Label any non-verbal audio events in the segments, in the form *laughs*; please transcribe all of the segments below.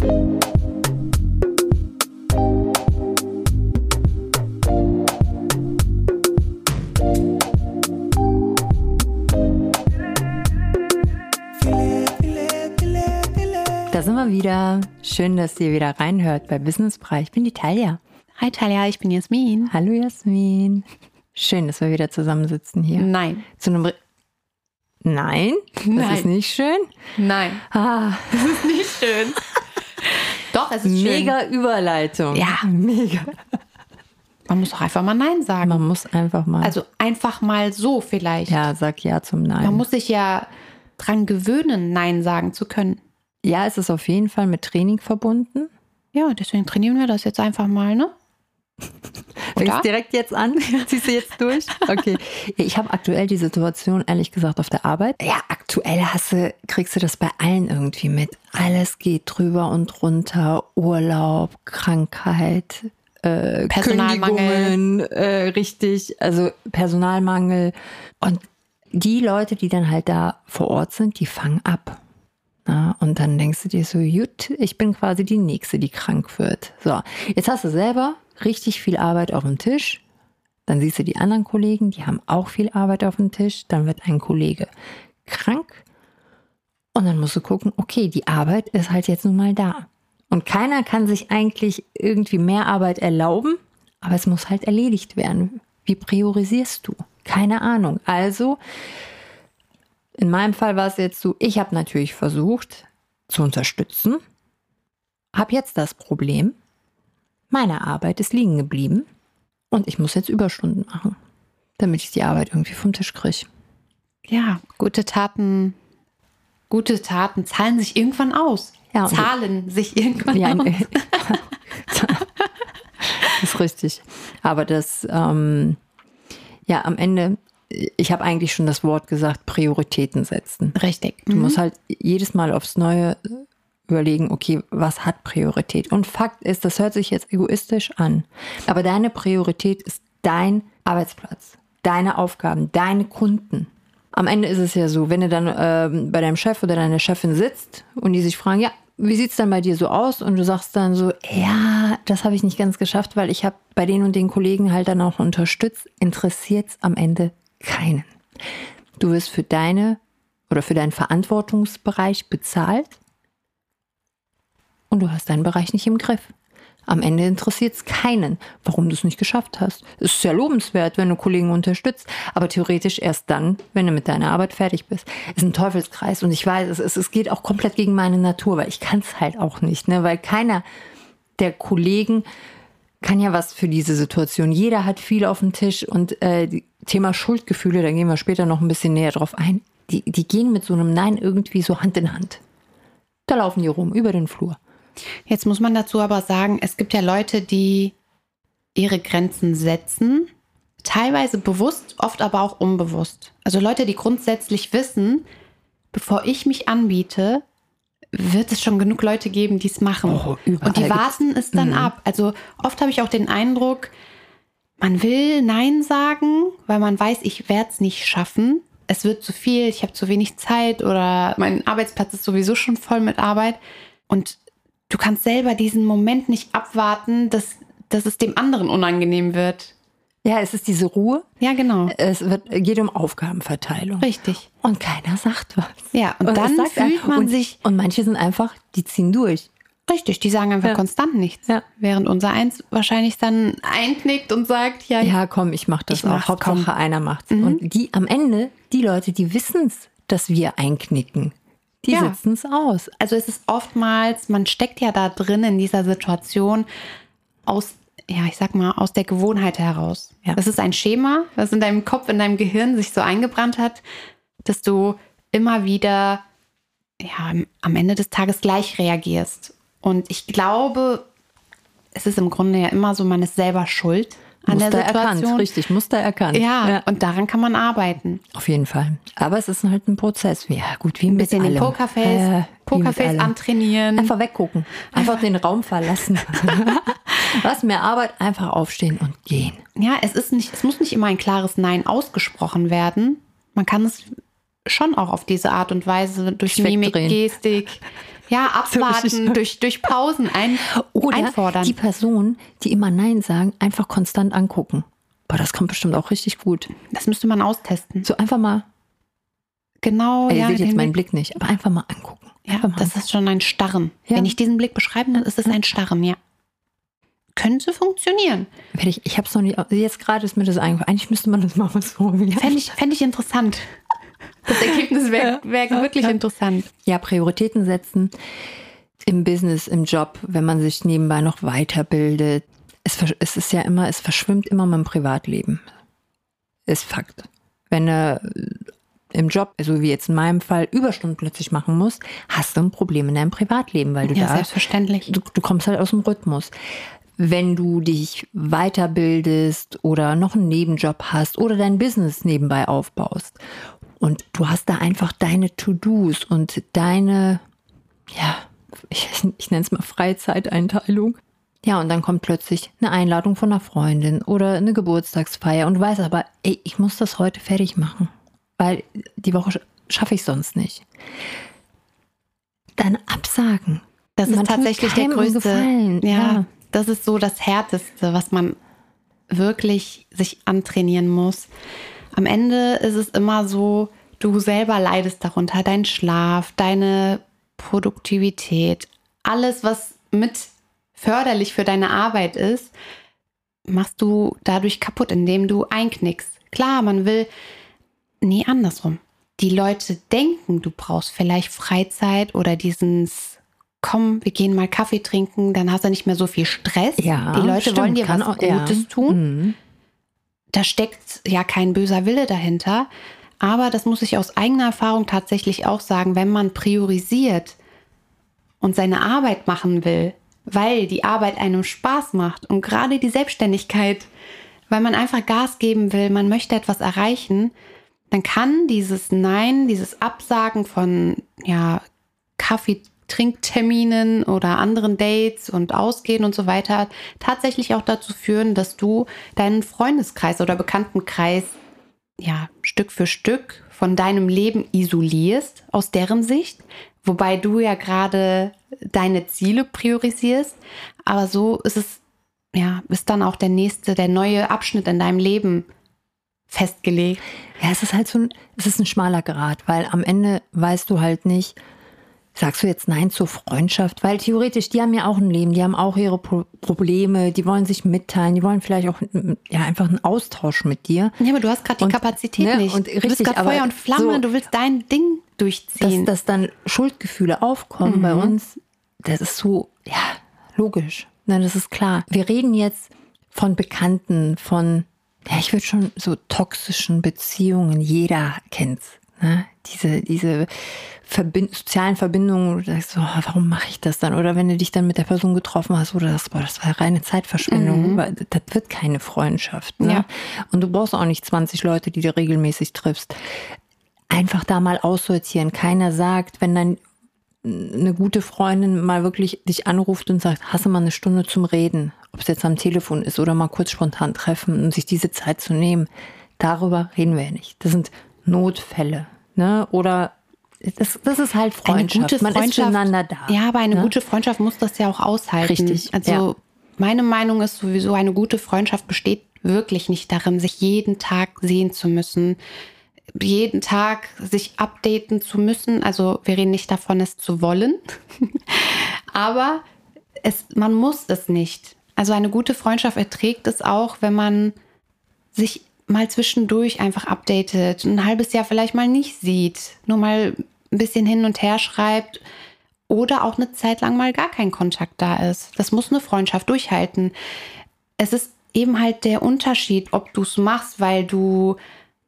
Da sind wir wieder. Schön, dass ihr wieder reinhört bei Business Brei. Ich bin die Talia. Hi Talia, ich bin Jasmin. Hallo Jasmin. Schön, dass wir wieder zusammensitzen hier. Nein. Zu einem Re Nein, das Nein. ist nicht schön. Nein. Ah, Das ist nicht schön. Doch, es ist mega Überleitung. Ja. mega. schön. Man muss doch einfach mal Nein sagen. Man muss einfach mal. Also einfach mal so vielleicht. ja, sag ja zum Nein. Man muss sich ja dran gewöhnen, Nein sagen zu können. ja, es ist auf jeden Fall mit Training verbunden. Ja, deswegen trainieren wir das jetzt einfach mal, ne? Fängst direkt jetzt an? *laughs* Ziehst du jetzt durch? Okay. Ich habe aktuell die Situation, ehrlich gesagt, auf der Arbeit. Ja, aktuell hast du, kriegst du das bei allen irgendwie mit. Alles geht drüber und runter. Urlaub, Krankheit, äh, Personalmangel. Äh, richtig, also Personalmangel. Und die Leute, die dann halt da vor Ort sind, die fangen ab. Na, und dann denkst du dir so, gut, ich bin quasi die Nächste, die krank wird. So, jetzt hast du selber richtig viel Arbeit auf dem Tisch. Dann siehst du die anderen Kollegen, die haben auch viel Arbeit auf dem Tisch. Dann wird ein Kollege krank. Und dann musst du gucken, okay, die Arbeit ist halt jetzt nun mal da. Und keiner kann sich eigentlich irgendwie mehr Arbeit erlauben, aber es muss halt erledigt werden. Wie priorisierst du? Keine Ahnung. Also, in meinem Fall war es jetzt so, ich habe natürlich versucht zu unterstützen, habe jetzt das Problem, meine Arbeit ist liegen geblieben und ich muss jetzt Überstunden machen, damit ich die Arbeit irgendwie vom Tisch kriege. Ja, gute Taten, gute Taten zahlen sich irgendwann aus. Ja, zahlen sich irgendwann Ja, aus. *laughs* ist richtig. Aber das, ähm, ja, am Ende, ich habe eigentlich schon das Wort gesagt, Prioritäten setzen. Richtig. Du musst halt jedes Mal aufs Neue überlegen, okay, was hat Priorität? Und Fakt ist, das hört sich jetzt egoistisch an, aber deine Priorität ist dein Arbeitsplatz, deine Aufgaben, deine Kunden. Am Ende ist es ja so, wenn du dann ähm, bei deinem Chef oder deiner Chefin sitzt und die sich fragen, ja, wie sieht's dann bei dir so aus? Und du sagst dann so, ja, das habe ich nicht ganz geschafft, weil ich habe bei den und den Kollegen halt dann auch unterstützt, interessiert's am Ende keinen. Du wirst für deine oder für deinen Verantwortungsbereich bezahlt und du hast deinen Bereich nicht im Griff. Am Ende interessiert es keinen, warum du es nicht geschafft hast. Es ist ja lobenswert, wenn du Kollegen unterstützt, aber theoretisch erst dann, wenn du mit deiner Arbeit fertig bist. Es ist ein Teufelskreis und ich weiß, es, es, es geht auch komplett gegen meine Natur, weil ich kann es halt auch nicht, ne? weil keiner der Kollegen kann ja was für diese Situation. Jeder hat viel auf dem Tisch und äh, Thema Schuldgefühle, da gehen wir später noch ein bisschen näher drauf ein, die, die gehen mit so einem Nein irgendwie so Hand in Hand. Da laufen die rum, über den Flur. Jetzt muss man dazu aber sagen, es gibt ja Leute, die ihre Grenzen setzen, teilweise bewusst, oft aber auch unbewusst. Also Leute, die grundsätzlich wissen, bevor ich mich anbiete, wird es schon genug Leute geben, die es machen. Oh, Und die warten es dann ab. Also oft habe ich auch den Eindruck, man will Nein sagen, weil man weiß, ich werde es nicht schaffen. Es wird zu viel, ich habe zu wenig Zeit oder mein Arbeitsplatz ist sowieso schon voll mit Arbeit. Und du kannst selber diesen Moment nicht abwarten, dass, dass es dem anderen unangenehm wird. Ja, es ist diese Ruhe. Ja, genau. Es wird, geht um Aufgabenverteilung. Richtig. Und keiner sagt was. Ja, und es dann fühlt man und, sich- Und manche sind einfach, die ziehen durch. Richtig, die sagen einfach Ja. konstant nichts. Ja. Während unser Eins wahrscheinlich dann einknickt und sagt, ja, Ja, komm, ich mach das Ich auch. Hauptsache komm. Mhm. einer macht's. Und die am Ende, die Leute, die wissen's, dass wir einknicken, die Ja. sitzen's aus. Also es ist oftmals, man steckt ja da drin in dieser Situation aus, ja, ich sag mal, aus der Gewohnheit heraus. Ja. Das ist ein Schema, das in deinem Kopf, in deinem Gehirn sich so eingebrannt hat, dass du immer wieder, ja, am Ende des Tages gleich reagierst. Und ich glaube, es ist im Grunde ja immer so, man ist selber schuld an Muster der Situation. erkannt, richtig, Muster erkannt. Ja, und daran kann man arbeiten. Auf jeden Fall. Aber es ist halt ein Prozess. Ja, gut, wie mit Ein bisschen allem. den Pokerface, Äh, Pokerface antrainieren. Einfach weggucken. Einfach den Raum verlassen. *laughs* Was mehr Arbeit, einfach aufstehen und gehen. Ja, es ist nicht, es muss nicht immer ein klares Nein ausgesprochen werden. Man kann es schon auch auf diese Art und Weise durch Mimik. Gestik, Ja, *laughs* abwarten, So durch, durch Pausen ein, Oder einfordern. die Person, die immer Nein sagen, einfach konstant angucken. Boah, das kommt bestimmt auch richtig gut. Das müsste man austesten. So einfach mal, Genau, ey, ihr ja. seht jetzt meinen Blick- nicht, aber einfach mal angucken. Ja, Einfach mal das ist schon ein Starren. Ja. Wenn ich diesen Blick beschreibe, dann ist es ein Starren, ja. Könnte funktionieren. Ich, ich habe es noch nie, jetzt gerade ist mir das eingefallen. Eigentlich müsste man das mal ausprobieren. Fände ich, fänd ich interessant. Das Ergebnis wäre wär wirklich interessant. Ja, Prioritäten setzen im Business, im Job, wenn man sich nebenbei noch weiterbildet. Es, es ist ja immer, es verschwimmt immer dem Privatleben. Ist Fakt. Wenn du im Job, so wie jetzt in meinem Fall, Überstunden plötzlich machen musst, hast du ein Problem in deinem Privatleben, weil du Ja, da selbstverständlich. du, du kommst halt aus dem Rhythmus. Wenn du dich weiterbildest oder noch einen Nebenjob hast oder dein Business nebenbei aufbaust und du hast da einfach deine To-Dos und deine, ja, ich, ich nenne es mal Freizeiteinteilung. Ja, und dann kommt plötzlich eine Einladung von einer Freundin oder eine Geburtstagsfeier und du weißt aber, ey, ich muss das heute fertig machen, weil die Woche sch- schaffe ich sonst nicht. Dann absagen. Das ist Man tut tatsächlich der größte. Ja, Ja. das ist so das Härteste, was man wirklich sich antrainieren muss. Am Ende ist es immer so, du selber leidest darunter, dein Schlaf, deine Produktivität, alles, was mit förderlich für deine Arbeit ist, machst du dadurch kaputt, indem du einknickst. Klar, man will, nee, andersrum. Die Leute denken, du brauchst vielleicht Freizeit oder dieses, komm, wir gehen mal Kaffee trinken, dann hast du nicht mehr so viel Stress. Ja, Die Leute stimmt, wollen dir was auch- ja. Gutes tun Mhm. Da steckt ja kein böser Wille dahinter. Aber das muss ich aus eigener Erfahrung tatsächlich auch sagen, wenn man priorisiert und seine Arbeit machen will, weil die Arbeit einem Spaß macht und gerade die Selbstständigkeit, weil man einfach Gas geben will, man möchte etwas erreichen, dann kann dieses Nein, dieses Absagen von ja, Kaffeetrinkterminen oder anderen Dates und Ausgehen und so weiter tatsächlich auch dazu führen, dass du deinen Freundeskreis oder Bekanntenkreis ja Stück für Stück von deinem Leben isolierst aus deren Sicht, wobei du ja gerade deine Ziele priorisierst, aber so ist es ja, ist dann auch der nächste, der neue Abschnitt in deinem Leben festgelegt. Ja, es ist halt so ein, es ist ein schmaler Grad, weil am Ende weißt du halt nicht, sagst du jetzt Nein zur Freundschaft, weil theoretisch, die haben ja auch ein Leben, die haben auch ihre Pro Probleme, die wollen sich mitteilen, die wollen vielleicht auch ja einfach einen Austausch mit dir. Ja, aber du hast gerade die Kapazität ne, nicht. und du bist gerade Feuer und Flamme, so- du willst dein Ding Dass, durchziehen. dass dann Schuldgefühle aufkommen bei uns, das ist so, ja, logisch. Ne, das ist klar. Wir reden jetzt von Bekannten, von, ja, ich würde schon so toxischen Beziehungen, jeder kennt's. Ne? Diese, diese Verbind sozialen Verbindungen, wo du sagst so, oh, warum mache ich das dann? Oder wenn du dich dann mit der Person getroffen hast, oder das, boah, das war reine Zeitverschwendung, weil das wird keine Freundschaft. Ne? Ja. Und du brauchst auch nicht 20 Leute, die du regelmäßig triffst einfach da mal aussortieren. Keiner sagt, wenn dann eine gute Freundin mal wirklich dich anruft und sagt, hast du mal eine Stunde zum Reden, ob es jetzt am Telefon ist oder mal kurz spontan treffen und sich diese Zeit zu nehmen, darüber reden wir ja nicht. Das sind Notfälle, ne? Oder das, das ist halt Freundschaft. Man ist füreinander da. Ja, aber eine ne? gute Freundschaft muss das ja auch aushalten. Richtig, Also ja. meine Meinung ist sowieso, eine gute Freundschaft besteht wirklich nicht darin, sich jeden Tag sehen zu müssen, jeden Tag sich updaten zu müssen. Also wir reden nicht davon, es zu wollen, *laughs* aber es, man muss es nicht. Also eine gute Freundschaft erträgt es auch, wenn man sich mal zwischendurch einfach updatet, ein halbes Jahr vielleicht mal nicht sieht, nur mal ein bisschen hin und her schreibt oder auch eine Zeit lang mal gar kein Kontakt da ist. Das muss eine Freundschaft durchhalten. Es ist eben halt der Unterschied, ob du es machst, weil du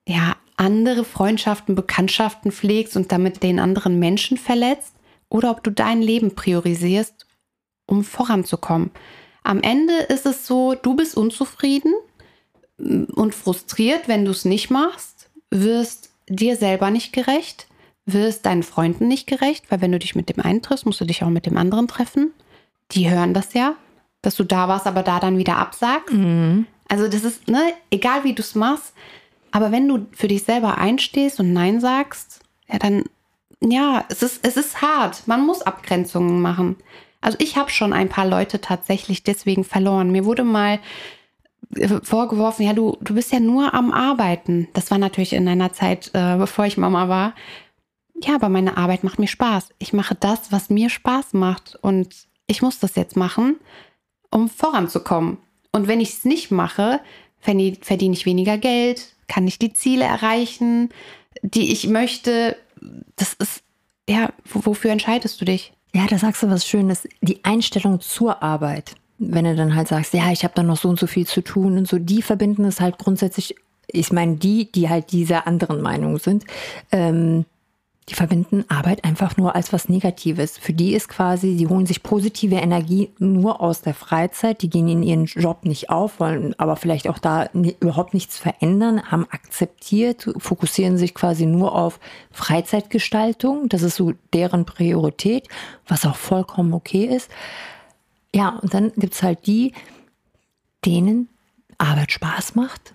ja andere Freundschaften, Bekanntschaften pflegst und damit den anderen Menschen verletzt oder ob du dein Leben priorisierst, um voranzukommen. Am Ende ist es so, du bist unzufrieden und frustriert, wenn du es nicht machst, wirst dir selber nicht gerecht, wirst deinen Freunden nicht gerecht, weil wenn du dich mit dem einen triffst, musst du dich auch mit dem anderen treffen. Die hören das ja, dass du da warst, aber da dann wieder absagst. Also das ist, ne, egal wie du es machst, aber wenn du für dich selber einstehst und Nein sagst, ja, dann ja, es ist, es ist hart. Man muss Abgrenzungen machen. Also ich habe schon ein paar Leute tatsächlich deswegen verloren. Mir wurde mal vorgeworfen, ja, du, du bist ja nur am Arbeiten. Das war natürlich in einer Zeit, äh, bevor ich Mama war. Ja, aber meine Arbeit macht mir Spaß. Ich mache das, was mir Spaß macht. Und ich muss das jetzt machen, um voranzukommen. Und wenn ich es nicht mache, verdiene ich weniger Geld, kann ich die Ziele erreichen, die ich möchte. Das ist, ja, wofür entscheidest du dich? Ja, da sagst du was Schönes. Die Einstellung zur Arbeit. Wenn du dann halt sagst, ja, ich habe dann noch so und so viel zu tun und so, die verbinden es halt grundsätzlich, ich meine, die, die halt dieser anderen Meinung sind, ähm, die verbinden Arbeit einfach nur als was Negatives. Für die ist quasi, sie holen sich positive Energie nur aus der Freizeit, die gehen in ihren Job nicht auf, wollen aber vielleicht auch da überhaupt nichts verändern, haben akzeptiert, fokussieren sich quasi nur auf Freizeitgestaltung. Das ist so deren Priorität, was auch vollkommen okay ist. Ja, und dann gibt's halt die, denen Arbeit Spaß macht,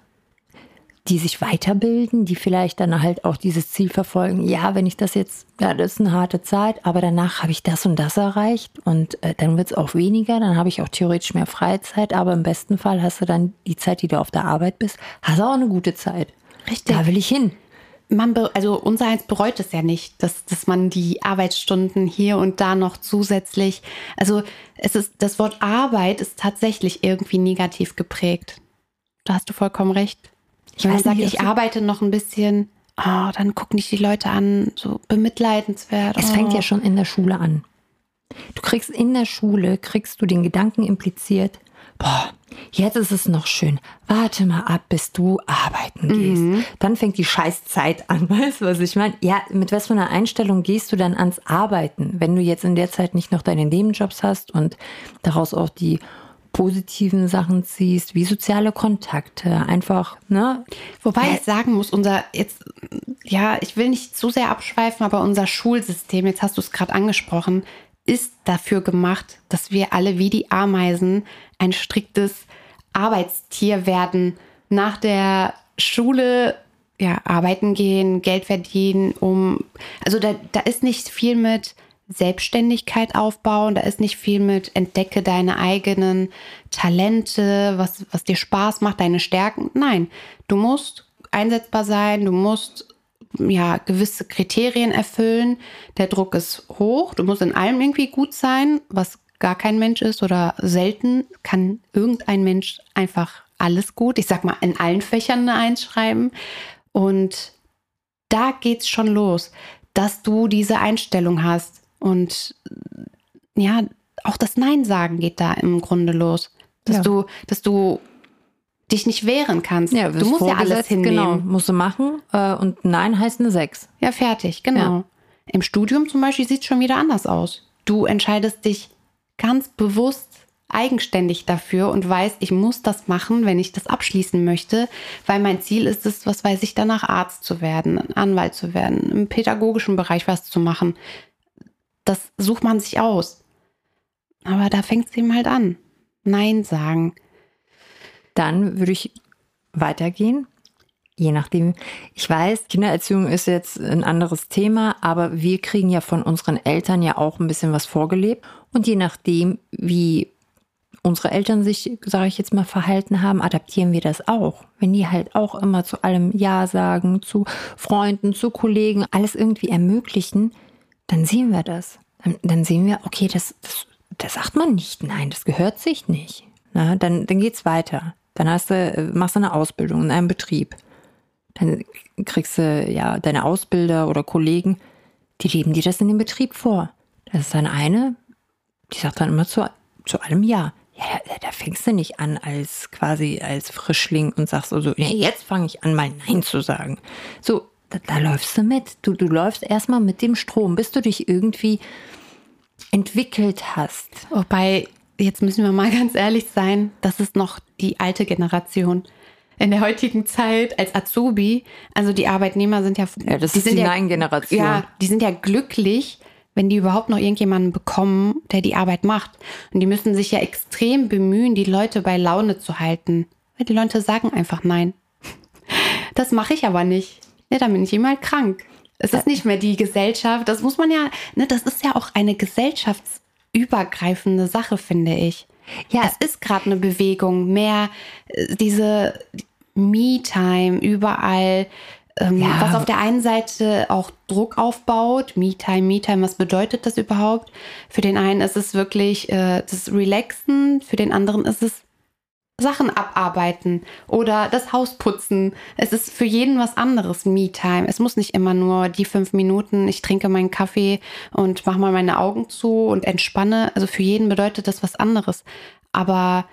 die sich weiterbilden, die vielleicht dann halt auch dieses Ziel verfolgen, ja, wenn ich das jetzt, ja, das ist eine harte Zeit, aber danach habe ich das und das erreicht und äh, dann wird es auch weniger, dann habe ich auch theoretisch mehr Freizeit, aber im besten Fall hast du dann die Zeit, die du auf der Arbeit bist, hast du auch eine gute Zeit. Richtig. Da will ich hin. Man also unser eins bereut es ja nicht, dass, dass man die Arbeitsstunden hier und da noch zusätzlich, also es ist, das Wort Arbeit ist tatsächlich irgendwie negativ geprägt. Da hast du vollkommen recht. Ich weiß sage, ich arbeite noch ein bisschen, oh, dann gucken dich die Leute an, so bemitleidenswert. Es fängt ja oh. schon in der Schule an. Du kriegst in der Schule, kriegst du den Gedanken impliziert, boah, jetzt ist es noch schön. Warte mal ab, bis du arbeiten gehst. Mhm. Dann fängt die Scheißzeit an. *laughs* Weißt du, was ich meine? Ja, mit was für einer Einstellung gehst du dann ans Arbeiten, wenn du jetzt in der Zeit nicht noch deine Nebenjobs hast und daraus auch die positiven Sachen ziehst, wie soziale Kontakte, einfach, ne? Wobei ich sagen muss, unser jetzt, ja, ich will nicht zu sehr abschweifen, aber unser Schulsystem, jetzt hast du es gerade angesprochen, ist dafür gemacht, dass wir alle wie die Ameisen ein striktes Arbeitstier werden. Nach der Schule ja, arbeiten gehen, Geld verdienen, um. Also da, da ist nicht viel mit Selbstständigkeit aufbauen. Da ist nicht viel mit entdecke deine eigenen Talente, was, was dir Spaß macht, deine Stärken. Nein, du musst einsetzbar sein, du musst ja gewisse Kriterien erfüllen. Der Druck ist hoch, du musst in allem irgendwie gut sein, was gar kein Mensch ist oder selten kann irgendein Mensch einfach alles gut. Ich sag mal, in allen Fächern eine Eins schreiben. Und da geht's schon los, dass du diese Einstellung hast. Und ja, auch das Nein sagen geht da im Grunde los. Dass ja. du, dass du dich nicht wehren kannst. Ja, du musst ja alles hinnehmen. Genau, musst du machen. Äh, und Nein heißt eine Sechs. Ja, fertig, genau. Ja. Im Studium zum Beispiel sieht es schon wieder anders aus. Du entscheidest dich ganz bewusst eigenständig dafür und weißt, ich muss das machen, wenn ich das abschließen möchte, weil mein Ziel ist es, was weiß ich, danach Arzt zu werden, Anwalt zu werden, im pädagogischen Bereich was zu machen das sucht man sich aus. Aber da fängt es eben halt an. Nein sagen. Dann würde ich weitergehen. Je nachdem. Ich weiß, Kindererziehung ist jetzt ein anderes Thema, aber wir kriegen ja von unseren Eltern ja auch ein bisschen was vorgelebt. Und je nachdem, wie unsere Eltern sich, sage ich jetzt mal, verhalten haben, adaptieren wir das auch. Wenn die halt auch immer zu allem Ja sagen, zu Freunden, zu Kollegen, alles irgendwie ermöglichen, dann sehen wir das. Dann, dann sehen wir, okay, das, das, das sagt man nicht. Nein, das gehört sich nicht. Na, dann, dann geht's weiter. Dann hast du, machst du eine Ausbildung in einem Betrieb. Dann kriegst du ja deine Ausbilder oder Kollegen, die leben dir das in dem Betrieb vor. Das ist dann eine, die sagt dann immer zu, zu allem Ja. Ja, da, da fängst du nicht an als quasi als Frischling und sagst so, ja, jetzt fange ich an, mal Nein zu sagen. So, da, da läufst du mit. Du, du läufst erstmal mit dem Strom, bis du dich irgendwie entwickelt hast. Wobei, jetzt müssen wir mal *laughs* ganz ehrlich sein, das ist noch die alte Generation. In der heutigen Zeit als Azubi, also die Arbeitnehmer sind ja, ja das die ist sind die ja, Nein-Generation. Ja, die sind ja glücklich, wenn die überhaupt noch irgendjemanden bekommen, der die Arbeit macht. Und die müssen sich ja extrem bemühen, die Leute bei Laune zu halten. Weil die Leute sagen einfach Nein. *laughs* Das mache ich aber nicht. Ja, dann bin ich immer krank. Es ist nicht mehr die Gesellschaft. Das muss man ja, ne, das ist ja auch eine gesellschaftsübergreifende Sache, finde ich. Ja, es ist gerade eine Bewegung, mehr äh, diese Me-Time überall. Ähm, ja. Was auf der einen Seite auch Druck aufbaut. Me-Time, Me-Time, was bedeutet das überhaupt? Für den einen ist es wirklich äh, das Relaxen, für den anderen ist es Sachen abarbeiten oder das Haus putzen. Es ist für jeden was anderes, Me-Time. Es muss nicht immer nur die fünf Minuten, ich trinke meinen Kaffee und mache mal meine Augen zu und entspanne. Also für jeden bedeutet das was anderes. Aber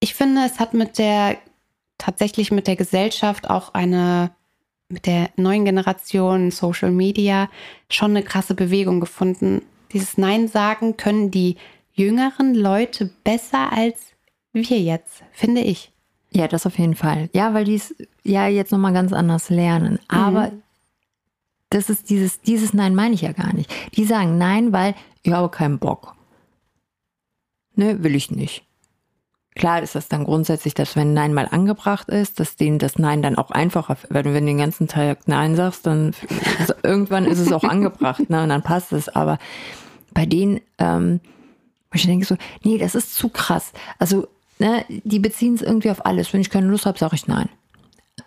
ich finde, es hat mit der, tatsächlich mit der Gesellschaft auch eine, mit der neuen Generation Social Media schon eine krasse Bewegung gefunden. Dieses Nein sagen können die jüngeren Leute besser als wir jetzt, finde ich. Ja, das auf jeden Fall. Ja, weil die es ja jetzt nochmal ganz anders lernen. Aber mhm. das ist dieses, dieses Nein meine ich ja gar nicht. Die sagen Nein, weil ich habe keinen Bock. Ne, will ich nicht. Klar ist das dann grundsätzlich, dass wenn Nein mal angebracht ist, dass denen das Nein dann auch einfacher, wenn du den ganzen Tag Nein sagst, dann irgendwann ist es auch angebracht, ne, und dann passt es. Aber bei denen, ähm, ich denke so, nee, das ist zu krass. Also ne, die beziehen es irgendwie auf alles. Wenn ich keine Lust habe, sage ich nein.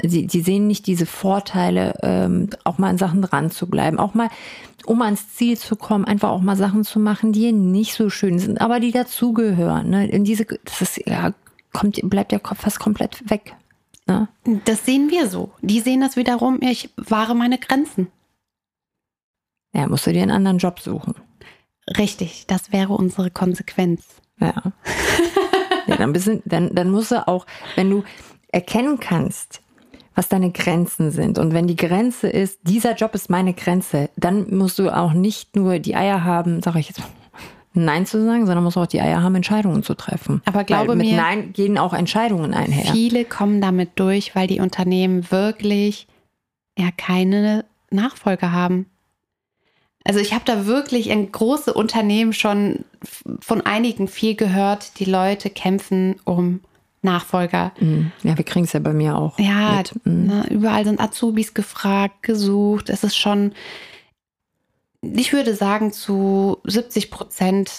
Sie, die sehen nicht diese Vorteile, ähm, auch mal an Sachen dran zu bleiben, auch mal, um ans Ziel zu kommen, einfach auch mal Sachen zu machen, die nicht so schön sind, aber die dazugehören. Ne? In diese, das ist ja, kommt, bleibt der Kopf fast komplett weg. Ne? Das sehen wir so. Die sehen das wiederum, ich wahre meine Grenzen. Ja, musst du dir einen anderen Job suchen. Richtig, das wäre unsere Konsequenz. Ja. *laughs* Dann, dann, dann musst du auch, wenn du erkennen kannst, was deine Grenzen sind. Und wenn die Grenze ist, dieser Job ist meine Grenze, dann musst du auch nicht nur die Eier haben, sage ich jetzt Nein zu sagen, sondern musst auch die Eier haben, Entscheidungen zu treffen. Aber glaube weil mit mir, Nein gehen auch Entscheidungen einher. Viele kommen damit durch, weil die Unternehmen wirklich ja keine Nachfolge haben. Also ich habe da wirklich ein große Unternehmen schon von einigen viel gehört. Die Leute kämpfen um Nachfolger. Mhm. Ja, wir kriegen es ja bei mir auch. Ja, mhm. ne, überall sind Azubis gefragt, gesucht. Es ist schon, ich würde sagen, zu 70 Prozent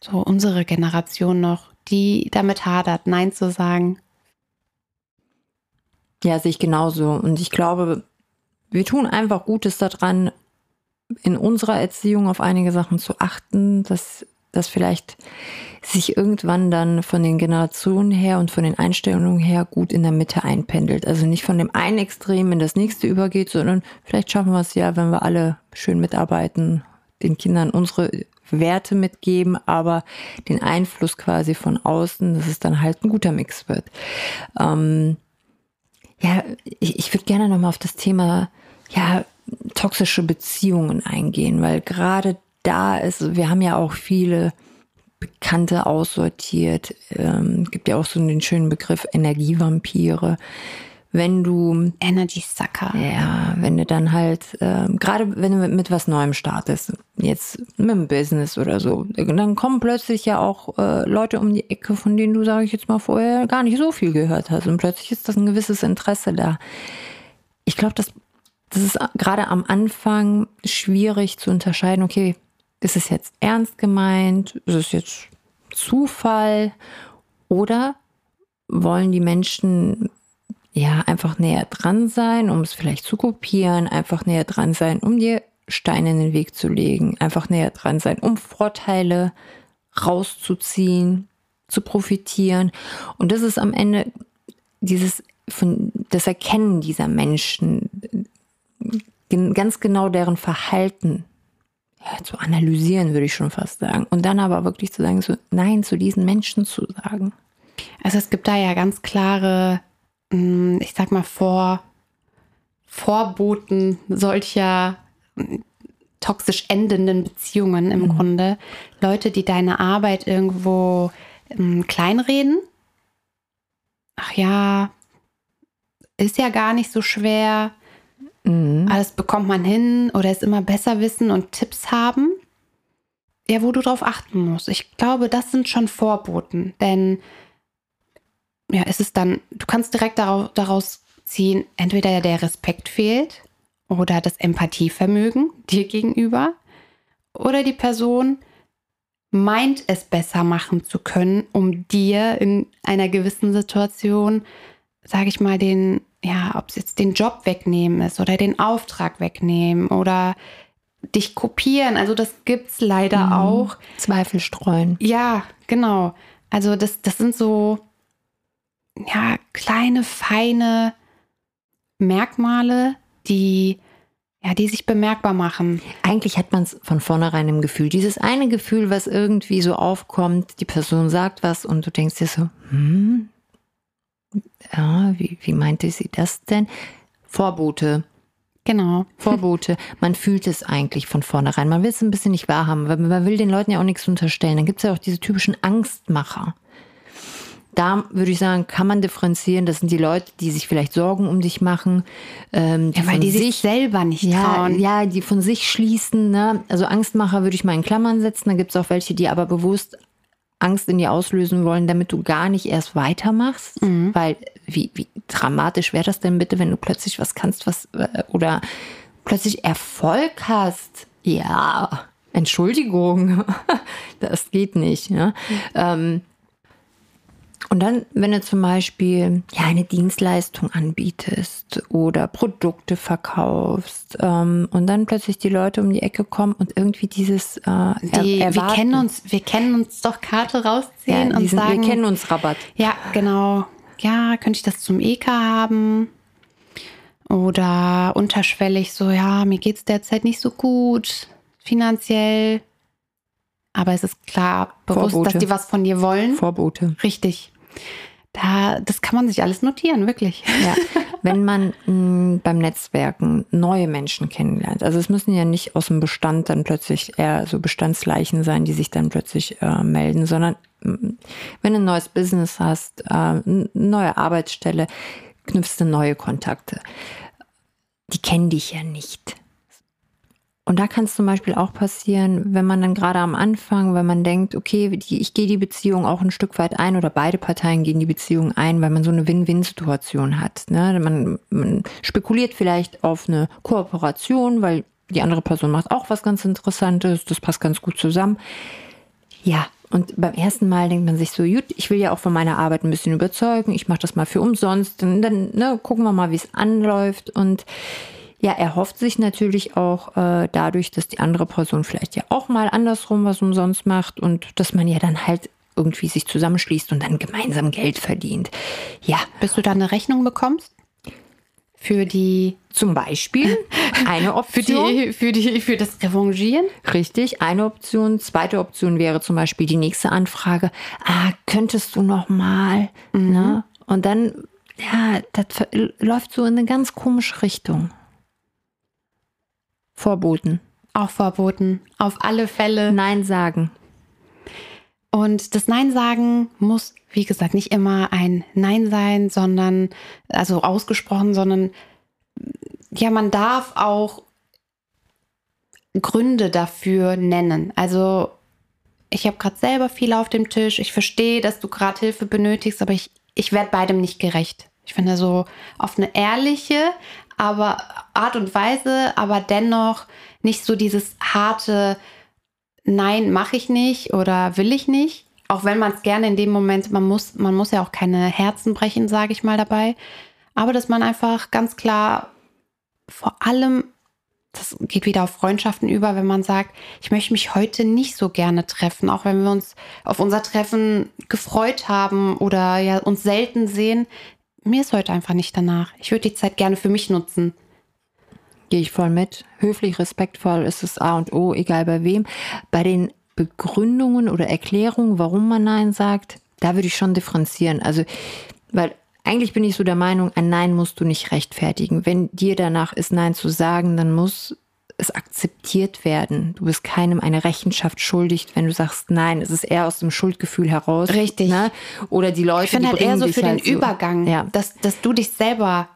so unsere Generation noch, die damit hadert, Nein zu sagen. Ja, sehe ich genauso. Und ich glaube, wir tun einfach Gutes daran, in unserer Erziehung auf einige Sachen zu achten, dass das vielleicht sich irgendwann dann von den Generationen her und von den Einstellungen her gut in der Mitte einpendelt. Also nicht von dem einen Extrem in das nächste übergeht, sondern vielleicht schaffen wir es ja, wenn wir alle schön mitarbeiten, den Kindern unsere Werte mitgeben, aber den Einfluss quasi von außen, dass es dann halt ein guter Mix wird. Ähm, ja, ich, ich würde gerne nochmal auf das Thema, ja, toxische Beziehungen eingehen, weil gerade da ist, wir haben ja auch viele Bekannte aussortiert. Ähm, gibt ja auch so den schönen Begriff Energievampire. Wenn du Energy Sucker. Ja, wenn du dann halt, ähm, gerade wenn du mit, mit, was Neuem startest, jetzt mit dem Business oder so, dann kommen plötzlich ja auch äh, Leute um die Ecke, von denen du, sage ich jetzt mal, vorher gar nicht so viel gehört hast. Und plötzlich ist das ein gewisses Interesse da. Ich glaube, das das ist gerade am Anfang schwierig zu unterscheiden, okay, ist es jetzt ernst gemeint, ist es jetzt Zufall oder wollen die Menschen ja einfach näher dran sein, um es vielleicht zu kopieren, einfach näher dran sein, um dir Steine in den Weg zu legen, einfach näher dran sein, um Vorteile rauszuziehen, zu profitieren. Und das ist am Ende dieses von das Erkennen dieser Menschen, ganz genau deren Verhalten ja, zu analysieren, würde ich schon fast sagen. Und dann aber wirklich zu sagen, so Nein zu diesen Menschen zu sagen. Also es gibt da ja ganz klare, hm, ich sag mal, Vor, Vorboten solcher hm, toxisch endenden Beziehungen im mhm. Grunde. Leute, die deine Arbeit irgendwo ähm, kleinreden. Ach ja, ist ja gar nicht so schwer. Mhm. Alles bekommt man hin oder ist immer besser wissen und Tipps haben. Ja, wo du drauf achten musst. Ich glaube, das sind schon Vorboten, denn ja, ist es dann, du kannst direkt daraus, daraus ziehen, entweder der Respekt fehlt oder das Empathievermögen dir gegenüber oder die Person meint es besser machen zu können, um dir in einer gewissen Situation, sage ich mal, den, ja, ob es jetzt den Job wegnehmen ist oder den Auftrag wegnehmen oder dich kopieren. Also das gibt's leider Mhm. auch. Zweifel streuen. Ja, genau. Also das, das sind so ja, kleine, feine Merkmale, die, ja, die sich bemerkbar machen. Eigentlich hat man es von vornherein im Gefühl. Dieses eine Gefühl, was irgendwie so aufkommt, die Person sagt was und du denkst dir so, hm, ja, wie, wie meinte sie das denn? Vorbote, Genau. Vorbote. *laughs* Man fühlt es eigentlich von vornherein. Man will es ein bisschen nicht wahrhaben, weil man will den Leuten ja auch nichts unterstellen. Dann gibt es ja auch diese typischen Angstmacher. Da würde ich sagen, kann man differenzieren. Das sind die Leute, die sich vielleicht Sorgen um dich machen, ähm, die Ja, weil die sich, sich selber nicht ja, trauen. ja, die von sich schließen. Ne? Also Angstmacher würde ich mal in Klammern setzen. Da gibt es auch welche, die aber bewusst Angst in dir auslösen wollen, damit du gar nicht erst weitermachst. Weil wie, wie dramatisch wäre das denn bitte, wenn du plötzlich was kannst, was äh, oder plötzlich Erfolg hast? Ja, Entschuldigung, *laughs* das geht nicht. Ne? Ähm, und dann, wenn du zum Beispiel ja, eine Dienstleistung anbietest oder Produkte verkaufst ähm, und dann plötzlich die Leute um die Ecke kommen und irgendwie dieses äh, er- Die, wir erwarten. kennen uns, wir kennen uns doch Karte ja, rausziehen und diesen, sagen, wir kennen uns Rabatt. ja, genau, ja, könnte ich das zum EK haben? Oder unterschwellig so, ja, mir geht's derzeit nicht so gut, finanziell. Aber es ist klar bewusst, Vorbote. dass die was von dir wollen. Vorbote. Richtig. Da, das kann man sich alles notieren, wirklich. Ja, wenn man mh, beim Netzwerken neue Menschen kennenlernt. Also es müssen ja nicht aus dem Bestand dann plötzlich eher so Bestandsleichen sein, die sich dann plötzlich äh, melden, sondern mh, wenn du ein neues Business hast, äh, neue Arbeitsstelle, knüpfst du neue Kontakte. Die kennen dich ja nicht. Und da kann es zum Beispiel auch passieren, wenn man dann gerade am Anfang, wenn man denkt, okay, ich gehe die Beziehung auch ein Stück weit ein oder beide Parteien gehen die Beziehung ein, weil man so eine Win-Win-Situation hat. Ne? Man, man spekuliert vielleicht auf eine Kooperation, weil die andere Person macht auch was ganz Interessantes, das passt ganz gut zusammen. Ja, und beim ersten Mal denkt man sich so, gut, ich will ja auch von meiner Arbeit ein bisschen überzeugen, ich mache das mal für umsonst, und dann ne, gucken wir mal, wie es anläuft. Und ja, er hofft sich natürlich auch äh, dadurch, dass die andere Person vielleicht ja auch mal andersrum was umsonst macht und dass man ja dann halt irgendwie sich zusammenschließt und dann gemeinsam Geld verdient. Ja, Bis du da eine Rechnung bekommst? Für die, zum Beispiel eine *laughs* für Option. die, für die, für das Revanchieren? Richtig, eine Option. Zweite Option wäre zum Beispiel die nächste Anfrage. Ah, könntest du noch mal? Ne? Und dann, ja, das läuft so in eine ganz komische Richtung. Vorboten. Auch verboten. Auf alle Fälle. Nein sagen. Und das Nein sagen muss, wie gesagt, nicht immer ein Nein sein, sondern, also ausgesprochen, sondern ja, man darf auch Gründe dafür nennen. Also ich habe gerade selber viel auf dem Tisch. Ich verstehe, dass du gerade Hilfe benötigst, aber ich, ich werde beidem nicht gerecht. Ich finde so auf eine ehrliche, aber Art und Weise, aber dennoch nicht so dieses harte Nein, mache ich nicht oder will ich nicht. Auch wenn man es gerne in dem Moment, man muss, man muss ja auch keine Herzen brechen, sage ich mal dabei. Aber dass man einfach ganz klar vor allem, das geht wieder auf Freundschaften über, wenn man sagt, ich möchte mich heute nicht so gerne treffen, auch wenn wir uns auf unser Treffen gefreut haben oder ja uns selten sehen. Mir ist heute einfach nicht danach. Ich würde die Zeit gerne für mich nutzen. Gehe ich voll mit. Höflich, respektvoll ist das A und O, egal bei wem. Bei den Begründungen oder Erklärungen, warum man Nein sagt, da würde ich schon differenzieren. Also, weil eigentlich bin ich so der Meinung, ein Nein musst du nicht rechtfertigen. Wenn dir danach ist, Nein zu sagen, dann muss es akzeptiert werden. Du bist keinem eine Rechenschaft schuldig, wenn du sagst Nein. Es ist eher aus dem Schuldgefühl heraus. Richtig. Ne? Oder die Leute, Ich finde die halt eher so für den halt so- Übergang, Ja. dass, dass du dich selber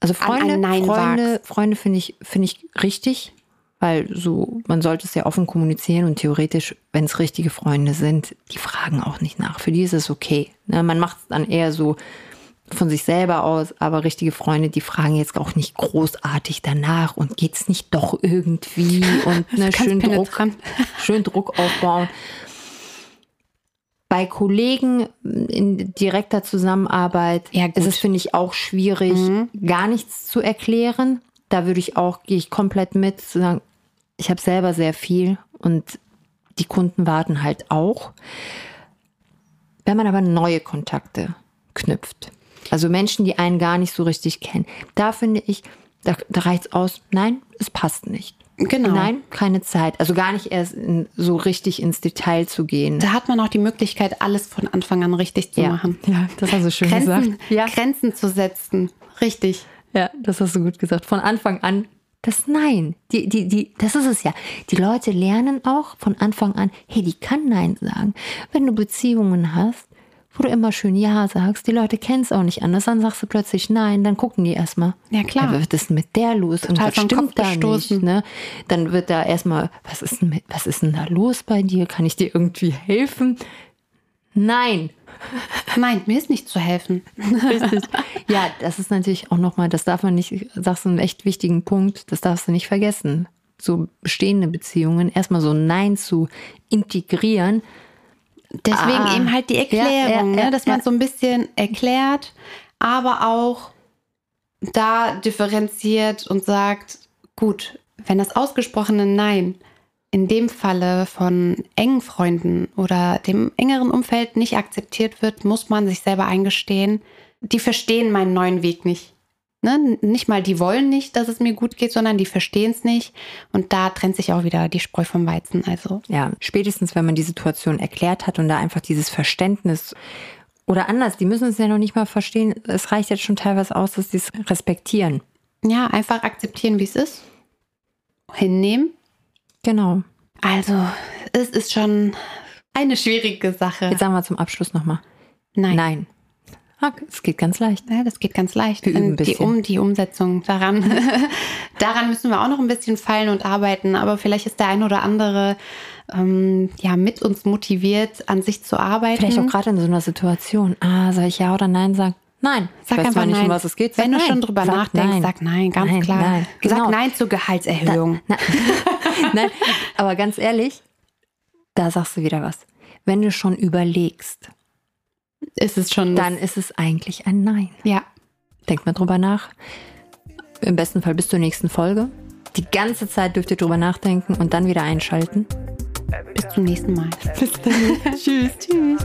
Also Freunde, Nein Freunde, wagst. Freunde finde ich, finde ich richtig, weil so, man sollte es ja offen kommunizieren und theoretisch, wenn es richtige Freunde sind, die fragen auch nicht nach. Für die ist es okay. Ne, man macht es dann eher so von sich selber aus, aber richtige Freunde, die fragen jetzt auch nicht großartig danach und geht's nicht doch irgendwie *laughs* und ne, schön Druck, *laughs* schön Druck aufbauen. Bei Kollegen in direkter Zusammenarbeit ja, ist es, finde ich, auch schwierig, mhm. gar nichts zu erklären. Da würde ich auch, gehe ich komplett mit, zu sagen, ich habe selber sehr viel und die Kunden warten halt auch. Wenn man aber neue Kontakte knüpft, also Menschen, die einen gar nicht so richtig kennen, da finde ich, da, da reicht es aus, nein, es passt nicht. Genau. Nein, keine Zeit. Also gar nicht erst in, so richtig ins Detail zu gehen. Da hat man auch die Möglichkeit, alles von Anfang an richtig zu ja. machen. Ja, das hast du schön Grenzen, gesagt. Ja. Grenzen zu setzen. Richtig. Ja, das hast du gut gesagt. Von Anfang an das Nein. Die, die, die, das ist es ja. Die Leute lernen auch von Anfang an, hey, die kann Nein sagen. Wenn du Beziehungen hast, wo du immer schön Ja sagst, die Leute kennen es auch nicht anders, dann sagst du plötzlich Nein, dann gucken die erstmal. Ja, klar. Ja, was ist denn mit der los? Total und was stimmt da gestoßen. nicht? Ne? Dann wird da erstmal, was ist, denn mit, was ist denn da los bei dir? Kann ich dir irgendwie helfen? Nein. Nein, mir ist nicht zu helfen. Ja, das ist natürlich auch nochmal, das darf man nicht, sagst du einen echt wichtigen Punkt, das darfst du nicht vergessen. So bestehende Beziehungen, erstmal so Nein zu integrieren. Deswegen ah, eben halt die Erklärung, ja, ja, ne? dass man so ein bisschen erklärt, aber auch da differenziert und sagt, gut, wenn das ausgesprochene Nein in dem Falle von engen Freunden oder dem engeren Umfeld nicht akzeptiert wird, muss man sich selber eingestehen, die verstehen meinen neuen Weg nicht. Ne? Nicht mal die wollen nicht, dass es mir gut geht, sondern die verstehen es nicht. Und da trennt sich auch wieder die Spreu vom Weizen. Also. Ja, spätestens, wenn man die Situation erklärt hat und da einfach dieses Verständnis oder anders, die müssen es ja noch nicht mal verstehen. Es reicht jetzt schon teilweise aus, dass sie es respektieren. Ja, einfach akzeptieren, wie es ist. Hinnehmen Genau. Also, es ist schon eine schwierige Sache. Jetzt sagen wir zum Abschluss nochmal. Nein. Nein. Es geht ganz leicht. Ja, das geht ganz leicht. Die, um, die Umsetzung daran. *laughs* daran müssen wir auch noch ein bisschen feilen und arbeiten. Aber vielleicht ist der ein oder andere ähm, ja mit uns motiviert, an sich zu arbeiten. Vielleicht auch gerade in so einer Situation. Ah, soll ich ja oder nein sagen? Nein, sag ich weiß einfach nicht, nein. um was es geht. Wenn du nein. schon drüber sag nachdenkst, nein. sag nein, ganz nein, klar. Genau. Sag nein zur Gehaltserhöhung. Da, *laughs* nein, aber ganz ehrlich, da sagst du wieder was. Wenn du schon überlegst, ist es schon. Dann ist es eigentlich ein Nein. Ja. Denk mal drüber nach. Im besten Fall bis zur nächsten Folge. Die ganze Zeit dürft ihr drüber nachdenken und dann wieder einschalten. Bis zum nächsten Mal. Bis dann. *laughs* Tschüss. Tschüss.